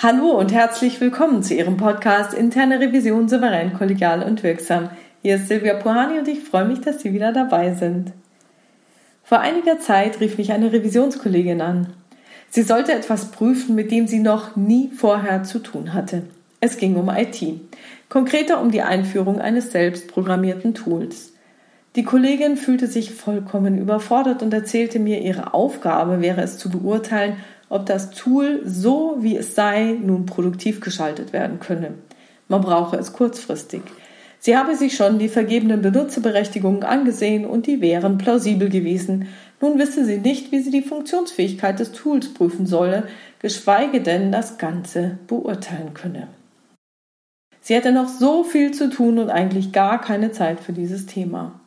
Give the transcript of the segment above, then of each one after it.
Hallo und herzlich willkommen zu Ihrem Podcast Interne Revision souverän, kollegial und wirksam. Hier ist Silvia Puhani und ich freue mich, dass Sie wieder dabei sind. Vor einiger Zeit rief mich eine Revisionskollegin an. Sie sollte etwas prüfen, mit dem sie noch nie vorher zu tun hatte. Es ging um IT, konkreter um die Einführung eines selbstprogrammierten Tools. Die Kollegin fühlte sich vollkommen überfordert und erzählte mir, ihre Aufgabe wäre es zu beurteilen, ob das Tool so wie es sei nun produktiv geschaltet werden könne. Man brauche es kurzfristig. Sie habe sich schon die vergebenen Benutzerberechtigungen angesehen und die wären plausibel gewesen. Nun wisse sie nicht, wie sie die Funktionsfähigkeit des Tools prüfen solle, geschweige denn das Ganze beurteilen könne. Sie hätte noch so viel zu tun und eigentlich gar keine Zeit für dieses Thema.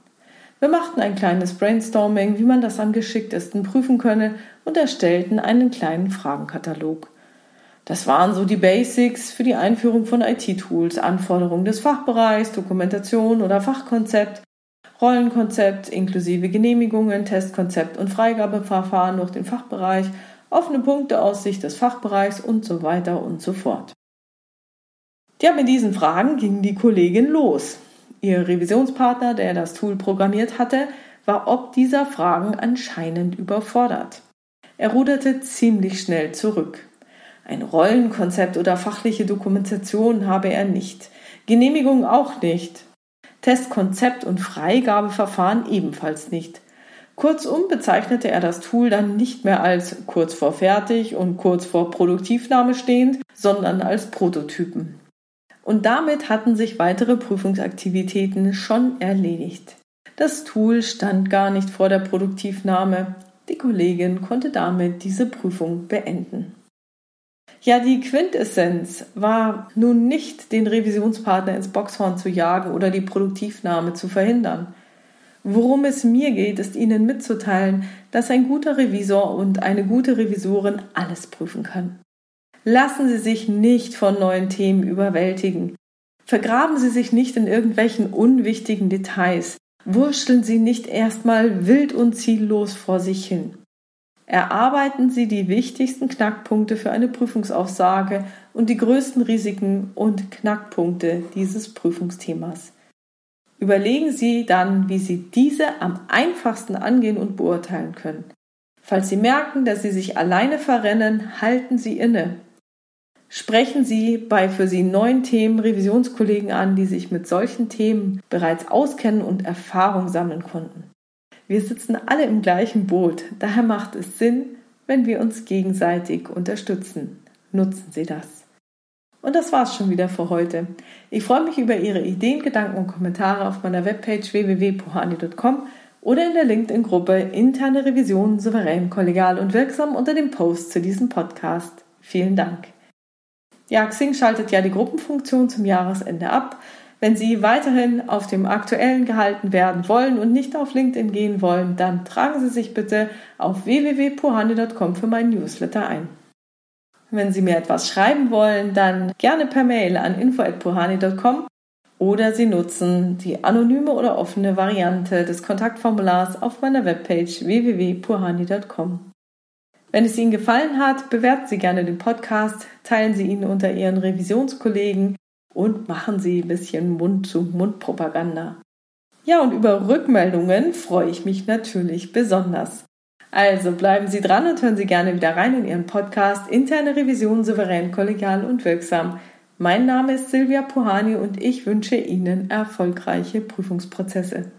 Wir machten ein kleines Brainstorming, wie man das am geschicktesten prüfen könne und erstellten einen kleinen Fragenkatalog. Das waren so die Basics für die Einführung von IT-Tools, Anforderungen des Fachbereichs, Dokumentation oder Fachkonzept, Rollenkonzept inklusive Genehmigungen, Testkonzept und Freigabeverfahren durch den Fachbereich, offene Punkte aus Sicht des Fachbereichs und so weiter und so fort. Ja, mit diesen Fragen ging die Kollegin los. Ihr Revisionspartner, der das Tool programmiert hatte, war ob dieser Fragen anscheinend überfordert. Er ruderte ziemlich schnell zurück. Ein Rollenkonzept oder fachliche Dokumentation habe er nicht. Genehmigung auch nicht. Testkonzept und Freigabeverfahren ebenfalls nicht. Kurzum bezeichnete er das Tool dann nicht mehr als kurz vor fertig und kurz vor Produktivnahme stehend, sondern als Prototypen. Und damit hatten sich weitere Prüfungsaktivitäten schon erledigt. Das Tool stand gar nicht vor der Produktivnahme. Die Kollegin konnte damit diese Prüfung beenden. Ja, die Quintessenz war nun nicht, den Revisionspartner ins Boxhorn zu jagen oder die Produktivnahme zu verhindern. Worum es mir geht, ist Ihnen mitzuteilen, dass ein guter Revisor und eine gute Revisorin alles prüfen kann. Lassen Sie sich nicht von neuen Themen überwältigen. Vergraben Sie sich nicht in irgendwelchen unwichtigen Details. Wurschteln Sie nicht erstmal wild und ziellos vor sich hin. Erarbeiten Sie die wichtigsten Knackpunkte für eine Prüfungsaussage und die größten Risiken und Knackpunkte dieses Prüfungsthemas. Überlegen Sie dann, wie Sie diese am einfachsten angehen und beurteilen können. Falls Sie merken, dass Sie sich alleine verrennen, halten Sie inne Sprechen Sie bei für Sie neuen Themen Revisionskollegen an, die sich mit solchen Themen bereits auskennen und Erfahrung sammeln konnten. Wir sitzen alle im gleichen Boot, daher macht es Sinn, wenn wir uns gegenseitig unterstützen. Nutzen Sie das. Und das war's schon wieder für heute. Ich freue mich über Ihre Ideen, Gedanken und Kommentare auf meiner Webpage www.pohani.com oder in der LinkedIn-Gruppe Interne Revision souverän, kollegial und wirksam unter dem Post zu diesem Podcast. Vielen Dank. Ja, Xing schaltet ja die Gruppenfunktion zum Jahresende ab. Wenn Sie weiterhin auf dem aktuellen gehalten werden wollen und nicht auf LinkedIn gehen wollen, dann tragen Sie sich bitte auf www.puhani.com für meinen Newsletter ein. Wenn Sie mir etwas schreiben wollen, dann gerne per Mail an info@puhani.com oder Sie nutzen die anonyme oder offene Variante des Kontaktformulars auf meiner Webpage www.puhani.com. Wenn es Ihnen gefallen hat, bewerten Sie gerne den Podcast, teilen Sie ihn unter Ihren Revisionskollegen und machen Sie ein bisschen Mund-zu-Mund-Propaganda. Ja, und über Rückmeldungen freue ich mich natürlich besonders. Also bleiben Sie dran und hören Sie gerne wieder rein in Ihren Podcast Interne Revision souverän, kollegial und wirksam. Mein Name ist Silvia Puhani und ich wünsche Ihnen erfolgreiche Prüfungsprozesse.